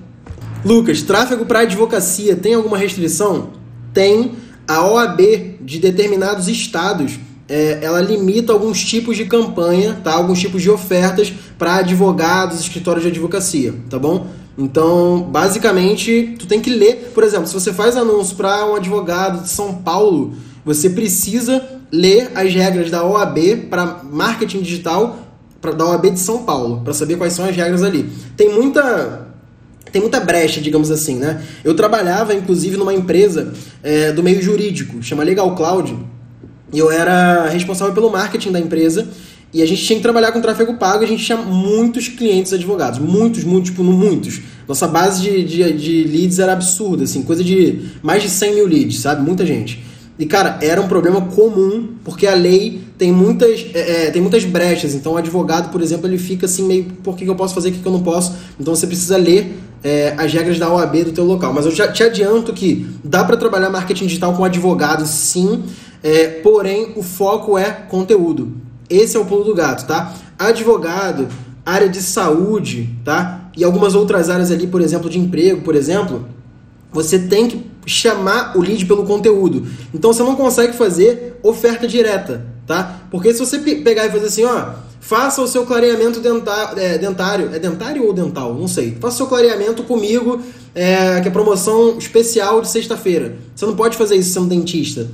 Lucas, tráfego para advocacia tem alguma restrição? Tem. A OAB de determinados estados é, ela limita alguns tipos de campanha, tá? alguns tipos de ofertas para advogados, escritórios de advocacia, tá bom? Então, basicamente, tu tem que ler, por exemplo, se você faz anúncio para um advogado de São Paulo, você precisa ler as regras da OAB para marketing digital pra, da OAB de São Paulo, para saber quais são as regras ali. Tem muita tem muita brecha, digamos assim, né? Eu trabalhava, inclusive, numa empresa é, do meio jurídico, chama Legal Cloud, eu era responsável pelo marketing da empresa. E a gente tinha que trabalhar com tráfego pago, a gente tinha muitos clientes advogados, muitos, muitos, tipo, muitos. Nossa base de, de, de, leads era absurda, assim, coisa de mais de 100 mil leads, sabe? Muita gente. E, cara, era um problema comum, porque a lei tem muitas, é, é tem muitas brechas. Então, o advogado, por exemplo, ele fica assim, meio, por que eu posso fazer, o que eu não posso? Então, você precisa ler é, as regras da OAB do teu local. Mas eu já te adianto que dá para trabalhar marketing digital com advogado, sim, é, porém, o foco é conteúdo. Esse é o pulo do gato, tá? Advogado, área de saúde, tá? E algumas outras áreas ali, por exemplo, de emprego, por exemplo, você tem que chamar o lead pelo conteúdo. Então você não consegue fazer oferta direta, tá? Porque se você pegar e fazer assim, ó, faça o seu clareamento dentar, é, dentário, é dentário ou dental? Não sei. Faça o seu clareamento comigo, é, que é promoção especial de sexta-feira. Você não pode fazer isso sendo dentista,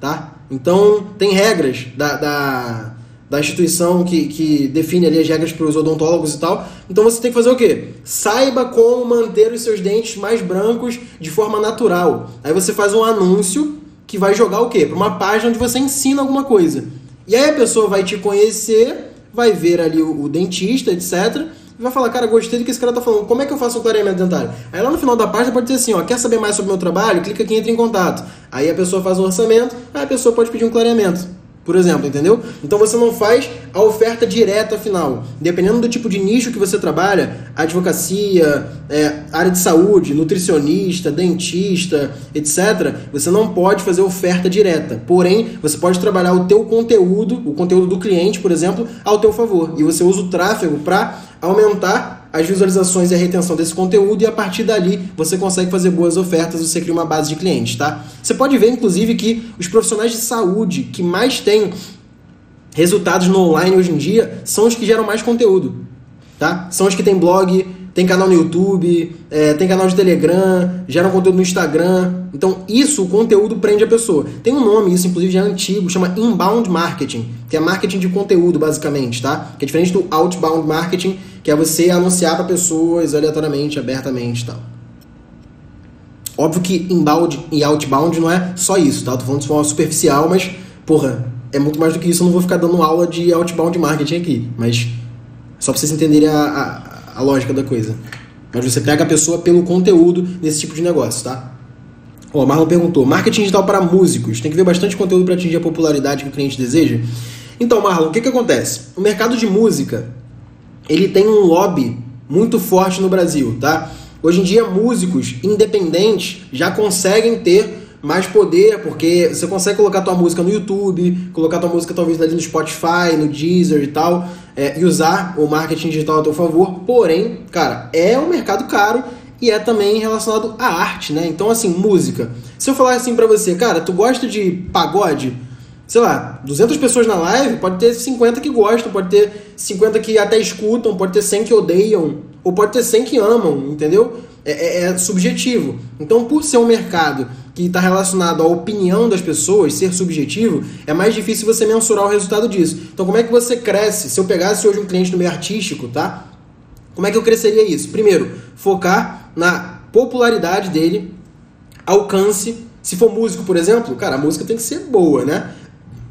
tá? Então, tem regras da, da, da instituição que, que define ali as regras para os odontólogos e tal. Então, você tem que fazer o quê? Saiba como manter os seus dentes mais brancos de forma natural. Aí você faz um anúncio que vai jogar o quê? Para uma página onde você ensina alguma coisa. E aí a pessoa vai te conhecer, vai ver ali o, o dentista, etc e vai falar, cara, gostei do que esse cara tá falando, como é que eu faço o clareamento dentário? Aí lá no final da página pode dizer assim, ó, quer saber mais sobre o meu trabalho? Clica aqui e entra em contato. Aí a pessoa faz o orçamento, aí a pessoa pode pedir um clareamento. Por exemplo, entendeu? Então você não faz a oferta direta final. Dependendo do tipo de nicho que você trabalha, advocacia, é, área de saúde, nutricionista, dentista, etc., você não pode fazer oferta direta. Porém, você pode trabalhar o teu conteúdo, o conteúdo do cliente, por exemplo, ao teu favor. E você usa o tráfego para aumentar as visualizações e a retenção desse conteúdo e a partir dali você consegue fazer boas ofertas, você cria uma base de clientes, tá? Você pode ver inclusive que os profissionais de saúde que mais têm resultados no online hoje em dia são os que geram mais conteúdo, tá? São os que têm blog, tem canal no YouTube, é, tem canal de Telegram, geram conteúdo no Instagram. Então, isso, o conteúdo prende a pessoa. Tem um nome, isso inclusive já é antigo, chama inbound marketing, que é marketing de conteúdo, basicamente, tá? Que é diferente do outbound marketing, que é você anunciar para pessoas aleatoriamente, abertamente e tal. Óbvio que inbound e outbound não é só isso, tá? tô falando de forma superficial, mas, porra, é muito mais do que isso. Eu não vou ficar dando aula de outbound marketing aqui, mas só pra vocês entenderem a, a lógica da coisa. Mas você pega a pessoa pelo conteúdo nesse tipo de negócio, tá? Ó, o Marlon perguntou: marketing digital para músicos. Tem que ver bastante conteúdo para atingir a popularidade que o cliente deseja? Então, Marlon, o que, que acontece? O mercado de música ele tem um lobby muito forte no Brasil, tá? Hoje em dia, músicos independentes já conseguem ter mais poder, porque você consegue colocar tua música no YouTube, colocar tua música talvez ali no Spotify, no Deezer e tal, é, e usar o marketing digital a teu favor. Porém, cara, é um mercado caro e é também relacionado à arte, né? Então, assim, música. Se eu falar assim para você, cara, tu gosta de pagode? Sei lá, 200 pessoas na live, pode ter 50 que gostam, pode ter 50 que até escutam, pode ter 100 que odeiam, ou pode ter 100 que amam, entendeu? É, é, é subjetivo. Então, por ser um mercado que está relacionado à opinião das pessoas, ser subjetivo, é mais difícil você mensurar o resultado disso. Então, como é que você cresce? Se eu pegasse hoje um cliente no meio artístico, tá? Como é que eu cresceria isso? Primeiro, focar na popularidade dele, alcance. Se for músico, por exemplo, cara, a música tem que ser boa, né?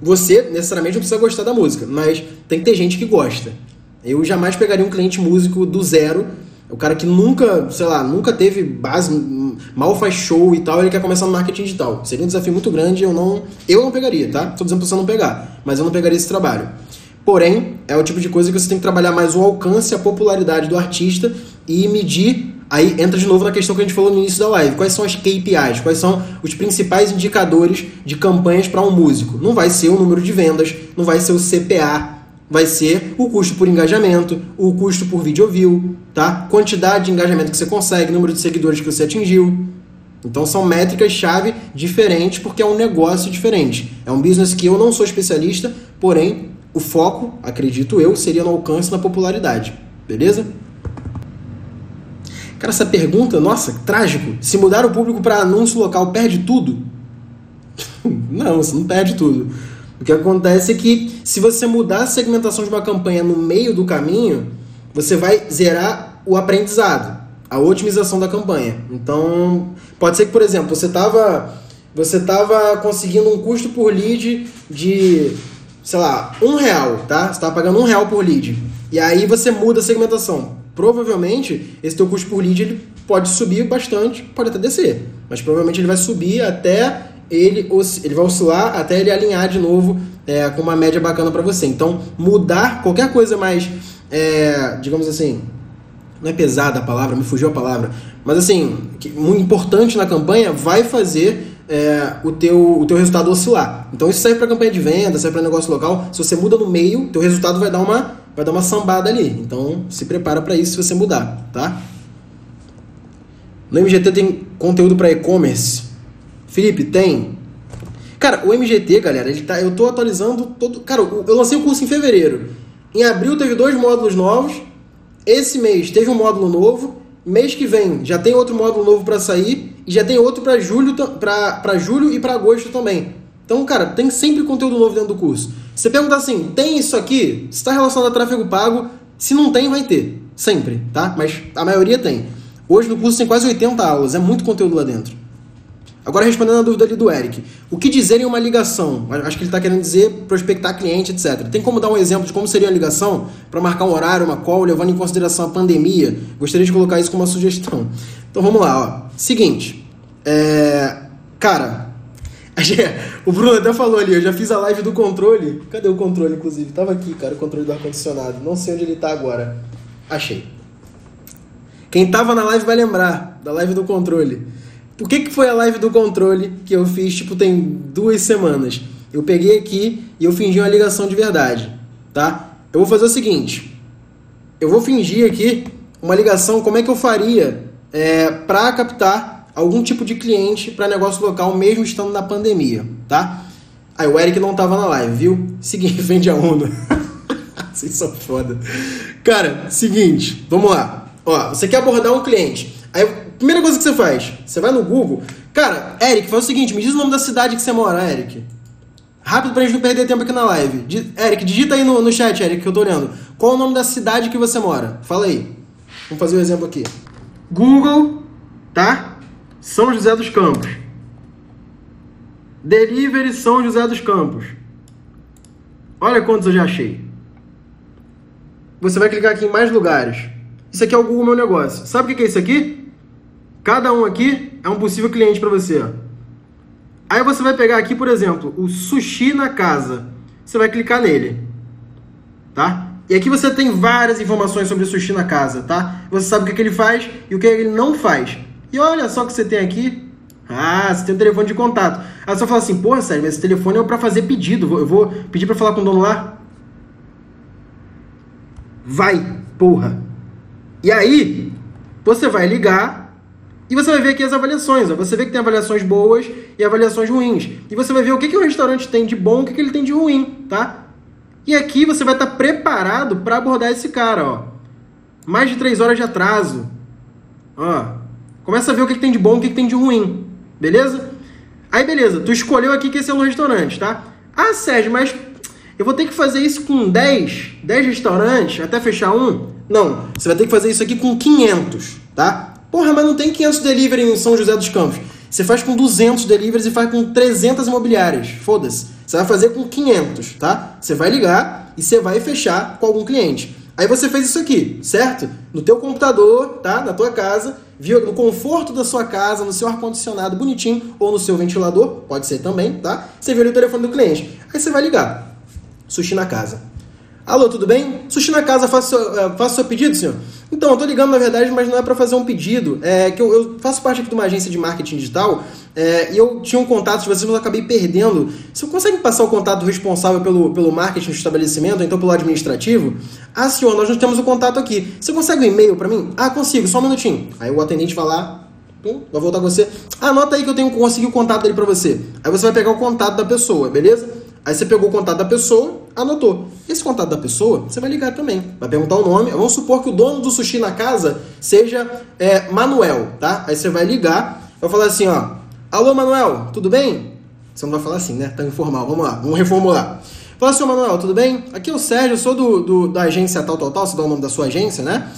Você necessariamente não precisa gostar da música, mas tem que ter gente que gosta. Eu jamais pegaria um cliente músico do zero o cara que nunca, sei lá, nunca teve base, mal faz show e tal, ele quer começar no marketing digital. Seria um desafio muito grande, eu não, eu não pegaria, tá? Tô dizendo pra você não pegar, mas eu não pegaria esse trabalho. Porém, é o tipo de coisa que você tem que trabalhar mais o alcance, a popularidade do artista e medir. Aí entra de novo na questão que a gente falou no início da live. Quais são as KPIs? Quais são os principais indicadores de campanhas para um músico? Não vai ser o número de vendas, não vai ser o CPA, vai ser o custo por engajamento, o custo por vídeo view, tá? Quantidade de engajamento que você consegue, número de seguidores que você atingiu. Então são métricas-chave diferentes porque é um negócio diferente. É um business que eu não sou especialista, porém o foco, acredito eu, seria no alcance na popularidade. Beleza? Cara, essa pergunta, nossa, trágico. Se mudar o público para anúncio local, perde tudo? não, você não perde tudo. O que acontece é que se você mudar a segmentação de uma campanha no meio do caminho, você vai zerar o aprendizado, a otimização da campanha. Então, pode ser que, por exemplo, você estava você tava conseguindo um custo por lead de, sei lá, um real, tá? Você estava pagando um real por lead. E aí você muda a segmentação. Provavelmente, esse teu custo por lead ele pode subir bastante, pode até descer. Mas provavelmente ele vai subir até ele, ele vai oscilar até ele alinhar de novo é, com uma média bacana para você. Então, mudar qualquer coisa mais, é, digamos assim, não é pesada a palavra, me fugiu a palavra, mas assim, muito importante na campanha vai fazer é, o, teu, o teu resultado oscilar. Então isso serve para campanha de venda, serve para negócio local. Se você muda no meio, teu resultado vai dar uma, vai dar uma sambada ali. Então se prepara para isso se você mudar, tá? No MGT tem conteúdo para e-commerce. Felipe, tem. Cara, o MGT, galera, ele tá, eu tô atualizando todo. Cara, eu lancei o curso em fevereiro. Em abril teve dois módulos novos. Esse mês teve um módulo novo. Mês que vem já tem outro módulo novo para sair. E já tem outro para julho, pra, julho e para agosto também. Então, cara, tem sempre conteúdo novo dentro do curso. Você pergunta assim, tem isso aqui? Se está relacionado a tráfego pago, se não tem, vai ter. Sempre, tá? Mas a maioria tem. Hoje no curso tem quase 80 aulas, é muito conteúdo lá dentro. Agora, respondendo a dúvida ali do Eric, o que dizer em uma ligação? Acho que ele está querendo dizer prospectar cliente, etc. Tem como dar um exemplo de como seria a ligação para marcar um horário, uma call, levando em consideração a pandemia? Gostaria de colocar isso como uma sugestão. Então vamos lá. Ó. Seguinte, é... cara, O Bruno até falou ali, eu já fiz a live do controle. Cadê o controle, inclusive? Tava aqui, cara, o controle do ar-condicionado. Não sei onde ele tá agora. Achei. Quem tava na live vai lembrar da live do controle. Por que, que foi a live do controle que eu fiz, tipo, tem duas semanas? Eu peguei aqui e eu fingi uma ligação de verdade, tá? Eu vou fazer o seguinte. Eu vou fingir aqui uma ligação, como é que eu faria é, para captar algum tipo de cliente para negócio local, mesmo estando na pandemia, tá? Aí o Eric não tava na live, viu? Seguinte, vende a onda. Vocês são foda. Cara, seguinte, vamos lá. Ó, você quer abordar um cliente. Aí, primeira coisa que você faz, você vai no Google. Cara, Eric, faz o seguinte, me diz o nome da cidade que você mora, Eric. Rápido pra gente não perder tempo aqui na live. Eric, digita aí no, no chat, Eric, que eu tô olhando. Qual o nome da cidade que você mora? Fala aí. Vamos fazer um exemplo aqui. Google, tá? São José dos Campos. Delivery São José dos Campos. Olha quantos eu já achei. Você vai clicar aqui em mais lugares. Isso aqui é o Google Meu Negócio. Sabe o que é isso aqui? Cada um aqui é um possível cliente para você. Aí você vai pegar aqui, por exemplo, o Sushi na Casa. Você vai clicar nele. Tá? E aqui você tem várias informações sobre o sushi na casa, tá? Você sabe o que, é que ele faz e o que ele não faz. E olha só o que você tem aqui. Ah, você tem um telefone de contato. Aí você fala assim, porra, sério, mas esse telefone é para fazer pedido. Eu vou pedir para falar com o dono lá? Vai, porra. E aí, você vai ligar e você vai ver aqui as avaliações. Ó. Você vê que tem avaliações boas e avaliações ruins. E você vai ver o que, que o restaurante tem de bom e o que, que ele tem de ruim, tá? E aqui você vai estar preparado para abordar esse cara, ó. Mais de três horas de atraso. Ó. Começa a ver o que, que tem de bom e o que, que tem de ruim. Beleza? Aí, beleza. Tu escolheu aqui que esse é um restaurante, tá? Ah, Sérgio, mas eu vou ter que fazer isso com 10, 10 restaurantes até fechar um? Não. Você vai ter que fazer isso aqui com 500, tá? Porra, mas não tem 500 delivery em São José dos Campos. Você faz com 200 deliveries e faz com 300 imobiliárias. Foda-se. Você vai fazer com 500, tá? Você vai ligar e você vai fechar com algum cliente. Aí você fez isso aqui, certo? No teu computador, tá? Na tua casa, viu? No conforto da sua casa, no seu ar-condicionado bonitinho ou no seu ventilador, pode ser também, tá? Você viu ali o telefone do cliente. Aí você vai ligar. Sushi na casa. Alô, tudo bem? Sushi na casa, faça seu, faça seu pedido, senhor? Então, eu tô ligando na verdade, mas não é para fazer um pedido. É que eu, eu, faço parte aqui de uma agência de marketing digital é, e eu tinha um contato de vocês, mas eu acabei perdendo. Você consegue passar o contato do responsável pelo, pelo marketing do estabelecimento, ou então pelo administrativo? Ah, senhor, nós não temos o contato aqui. Você consegue um e-mail para mim? Ah, consigo, só um minutinho. Aí o atendente vai lá, vai voltar com você. Anota aí que eu tenho consegui o contato dele para você. Aí você vai pegar o contato da pessoa, beleza? Aí você pegou o contato da pessoa, anotou. Esse contato da pessoa, você vai ligar também. Vai perguntar o nome. Vamos supor que o dono do sushi na casa seja é, Manuel, tá? Aí você vai ligar, vai falar assim, ó. Alô, Manuel, tudo bem? Você não vai falar assim, né? Tá informal. Vamos lá, vamos reformular. Fala assim, Manuel, tudo bem? Aqui é o Sérgio, sou do, do, da agência tal, tal, tal. Você dá o nome da sua agência, né?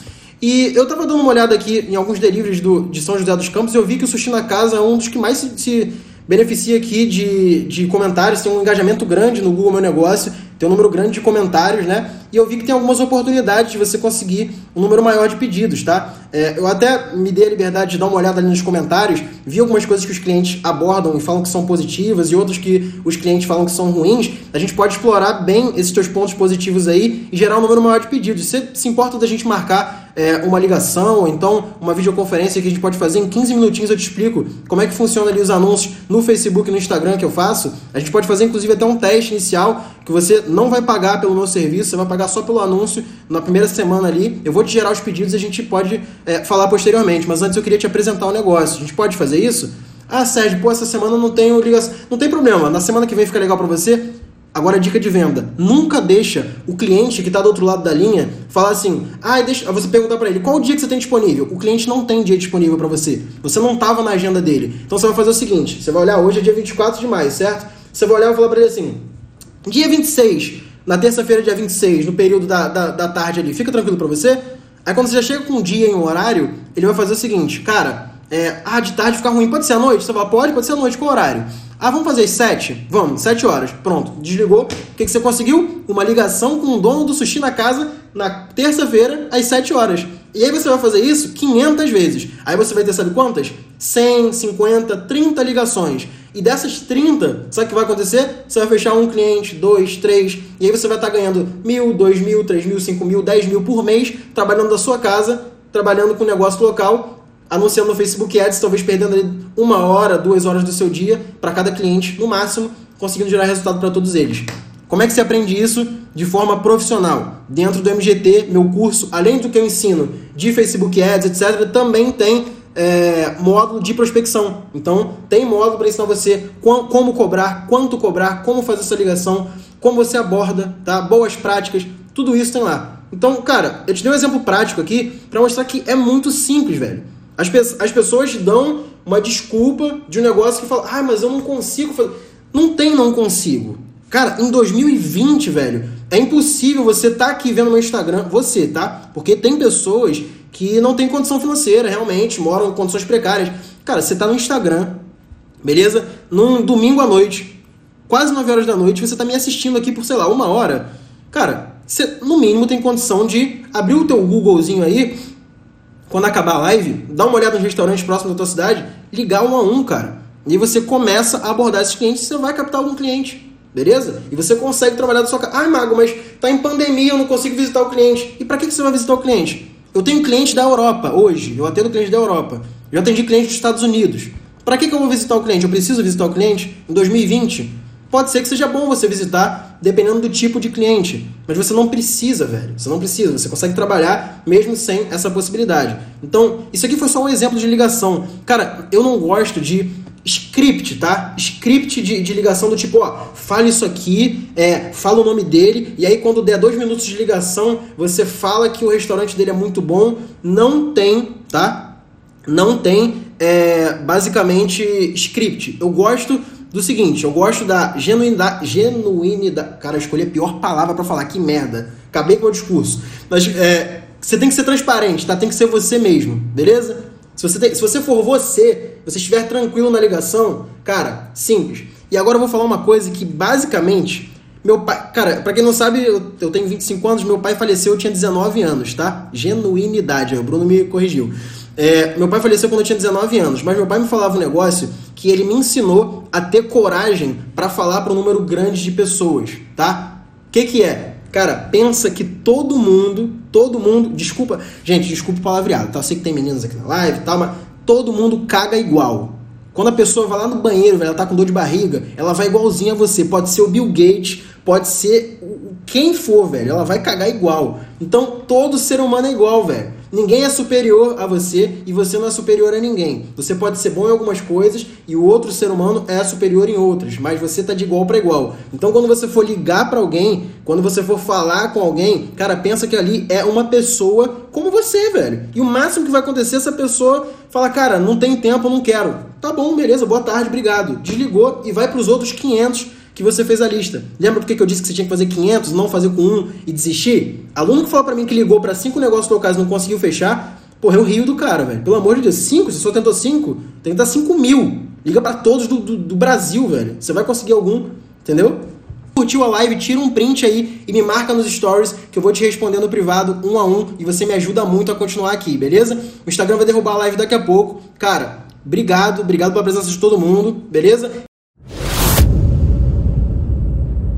E eu tava dando uma olhada aqui em alguns deliveries do, de São José dos Campos e eu vi que o Sushi na Casa é um dos que mais se, se beneficia aqui de, de comentários, tem um engajamento grande no Google Meu Negócio, tem um número grande de comentários, né? E eu vi que tem algumas oportunidades de você conseguir um número maior de pedidos, tá? É, eu até me dei a liberdade de dar uma olhada ali nos comentários, vi algumas coisas que os clientes abordam e falam que são positivas e outras que os clientes falam que são ruins. A gente pode explorar bem esses teus pontos positivos aí e gerar um número maior de pedidos. Você se importa da gente marcar é, uma ligação, ou então uma videoconferência que a gente pode fazer em 15 minutinhos. Eu te explico como é que funciona ali os anúncios no Facebook e no Instagram que eu faço. A gente pode fazer inclusive até um teste inicial que você não vai pagar pelo meu serviço, você vai pagar só pelo anúncio na primeira semana ali. Eu vou te gerar os pedidos e a gente pode é, falar posteriormente. Mas antes eu queria te apresentar o um negócio. A gente pode fazer isso? Ah, Sérgio, pô, essa semana não tenho ligação. Não tem problema, na semana que vem fica legal para você. Agora, dica de venda: nunca deixa o cliente que está do outro lado da linha falar assim. Ah, deixa. Você perguntar para ele qual o dia que você tem disponível. O cliente não tem dia disponível para você. Você não estava na agenda dele. Então você vai fazer o seguinte: você vai olhar, hoje é dia 24 de maio, certo? Você vai olhar e falar para ele assim: dia 26, na terça-feira, dia 26, no período da, da, da tarde ali, fica tranquilo para você? Aí quando você já chega com um dia e um horário, ele vai fazer o seguinte: cara, é, ah, de tarde fica ruim, pode ser à noite? Você fala, pode, pode ser à noite, qual horário? Ah, vamos fazer às 7? Vamos, 7 horas. Pronto, desligou. O que, que você conseguiu? Uma ligação com o dono do sushi na casa na terça-feira, às 7 horas. E aí você vai fazer isso 500 vezes. Aí você vai ter, sabe quantas? 100, 50, 30 ligações. E dessas 30, sabe o que vai acontecer? Você vai fechar um cliente, dois, três, e aí você vai estar ganhando mil, dois mil, três mil, cinco mil, dez mil por mês, trabalhando da sua casa, trabalhando com negócio local, anunciando no Facebook Ads, talvez perdendo ali uma hora, duas horas do seu dia para cada cliente, no máximo, conseguindo gerar resultado para todos eles. Como é que se aprende isso de forma profissional? Dentro do MGT, meu curso, além do que eu ensino de Facebook Ads, etc., também tem é, módulo de prospecção. Então, tem módulo para ensinar você como cobrar, quanto cobrar, como fazer essa ligação, como você aborda, tá? Boas práticas, tudo isso tem lá. Então, cara, eu te dei um exemplo prático aqui para mostrar que é muito simples, velho. As, pe as pessoas dão uma desculpa de um negócio que fala, ah, mas eu não consigo fazer. Não tem não consigo. Cara, em 2020, velho, é impossível você estar tá aqui vendo no Instagram, você, tá? Porque tem pessoas que não têm condição financeira, realmente, moram em condições precárias. Cara, você tá no Instagram, beleza? Num domingo à noite, quase 9 horas da noite, você tá me assistindo aqui por, sei lá, uma hora. Cara, você no mínimo tem condição de abrir o teu Googlezinho aí, quando acabar a live, dar uma olhada nos restaurantes próximos da tua cidade, ligar um a um, cara. E você começa a abordar esses clientes, você vai captar algum cliente. Beleza? E você consegue trabalhar da sua casa. Ai, Mago, mas tá em pandemia, eu não consigo visitar o cliente. E para que, que você vai visitar o cliente? Eu tenho cliente da Europa hoje, eu atendo cliente da Europa. Eu atendi cliente dos Estados Unidos. Para que, que eu vou visitar o cliente? Eu preciso visitar o cliente em 2020? Pode ser que seja bom você visitar, dependendo do tipo de cliente. Mas você não precisa, velho. Você não precisa. Você consegue trabalhar mesmo sem essa possibilidade. Então, isso aqui foi só um exemplo de ligação. Cara, eu não gosto de script, tá? Script de, de ligação do tipo, ó, fala isso aqui, é, fala o nome dele, e aí quando der dois minutos de ligação, você fala que o restaurante dele é muito bom. Não tem, tá? Não tem, é, basicamente, script. Eu gosto do seguinte, eu gosto da genuinidade, genuinidade cara, eu escolhi a pior palavra para falar, que merda. Acabei com o discurso. Mas é, você tem que ser transparente, tá? Tem que ser você mesmo, beleza? Se você, tem, se você for você, você estiver tranquilo na ligação, cara, simples. E agora eu vou falar uma coisa que basicamente meu pai, cara, para quem não sabe, eu, eu, tenho 25 anos, meu pai faleceu, eu tinha 19 anos, tá? Genuinidade, o Bruno me corrigiu. É, meu pai faleceu quando eu tinha 19 anos, mas meu pai me falava um negócio que ele me ensinou a ter coragem para falar para um número grande de pessoas, tá? O que que é? Cara, pensa que todo mundo, todo mundo, desculpa, gente, desculpa o palavreado, tá? Eu sei que tem meninas aqui na live e tal, mas todo mundo caga igual. Quando a pessoa vai lá no banheiro, ela tá com dor de barriga, ela vai igualzinha a você. Pode ser o Bill Gates, pode ser quem for, velho. Ela vai cagar igual. Então, todo ser humano é igual, velho. Ninguém é superior a você e você não é superior a ninguém. Você pode ser bom em algumas coisas e o outro ser humano é superior em outras, mas você tá de igual para igual. Então, quando você for ligar para alguém, quando você for falar com alguém, cara, pensa que ali é uma pessoa como você, velho. E o máximo que vai acontecer é essa pessoa fala, cara, não tem tempo, não quero. Tá bom, beleza, boa tarde, obrigado. Desligou e vai para os outros 500 que você fez a lista. Lembra por que eu disse que você tinha que fazer 500, não fazer com um e desistir? Aluno que falou para mim que ligou para cinco negócios locais e não conseguiu fechar, porra, eu rio do cara, velho. Pelo amor de Deus, cinco? Você só tentou cinco? Dar cinco mil. Liga para todos do, do, do Brasil, velho. Você vai conseguir algum, entendeu? curtiu a live, tira um print aí e me marca nos stories que eu vou te responder no privado um a um e você me ajuda muito a continuar aqui, beleza? O Instagram vai derrubar a live daqui a pouco. Cara, obrigado, obrigado pela presença de todo mundo, beleza?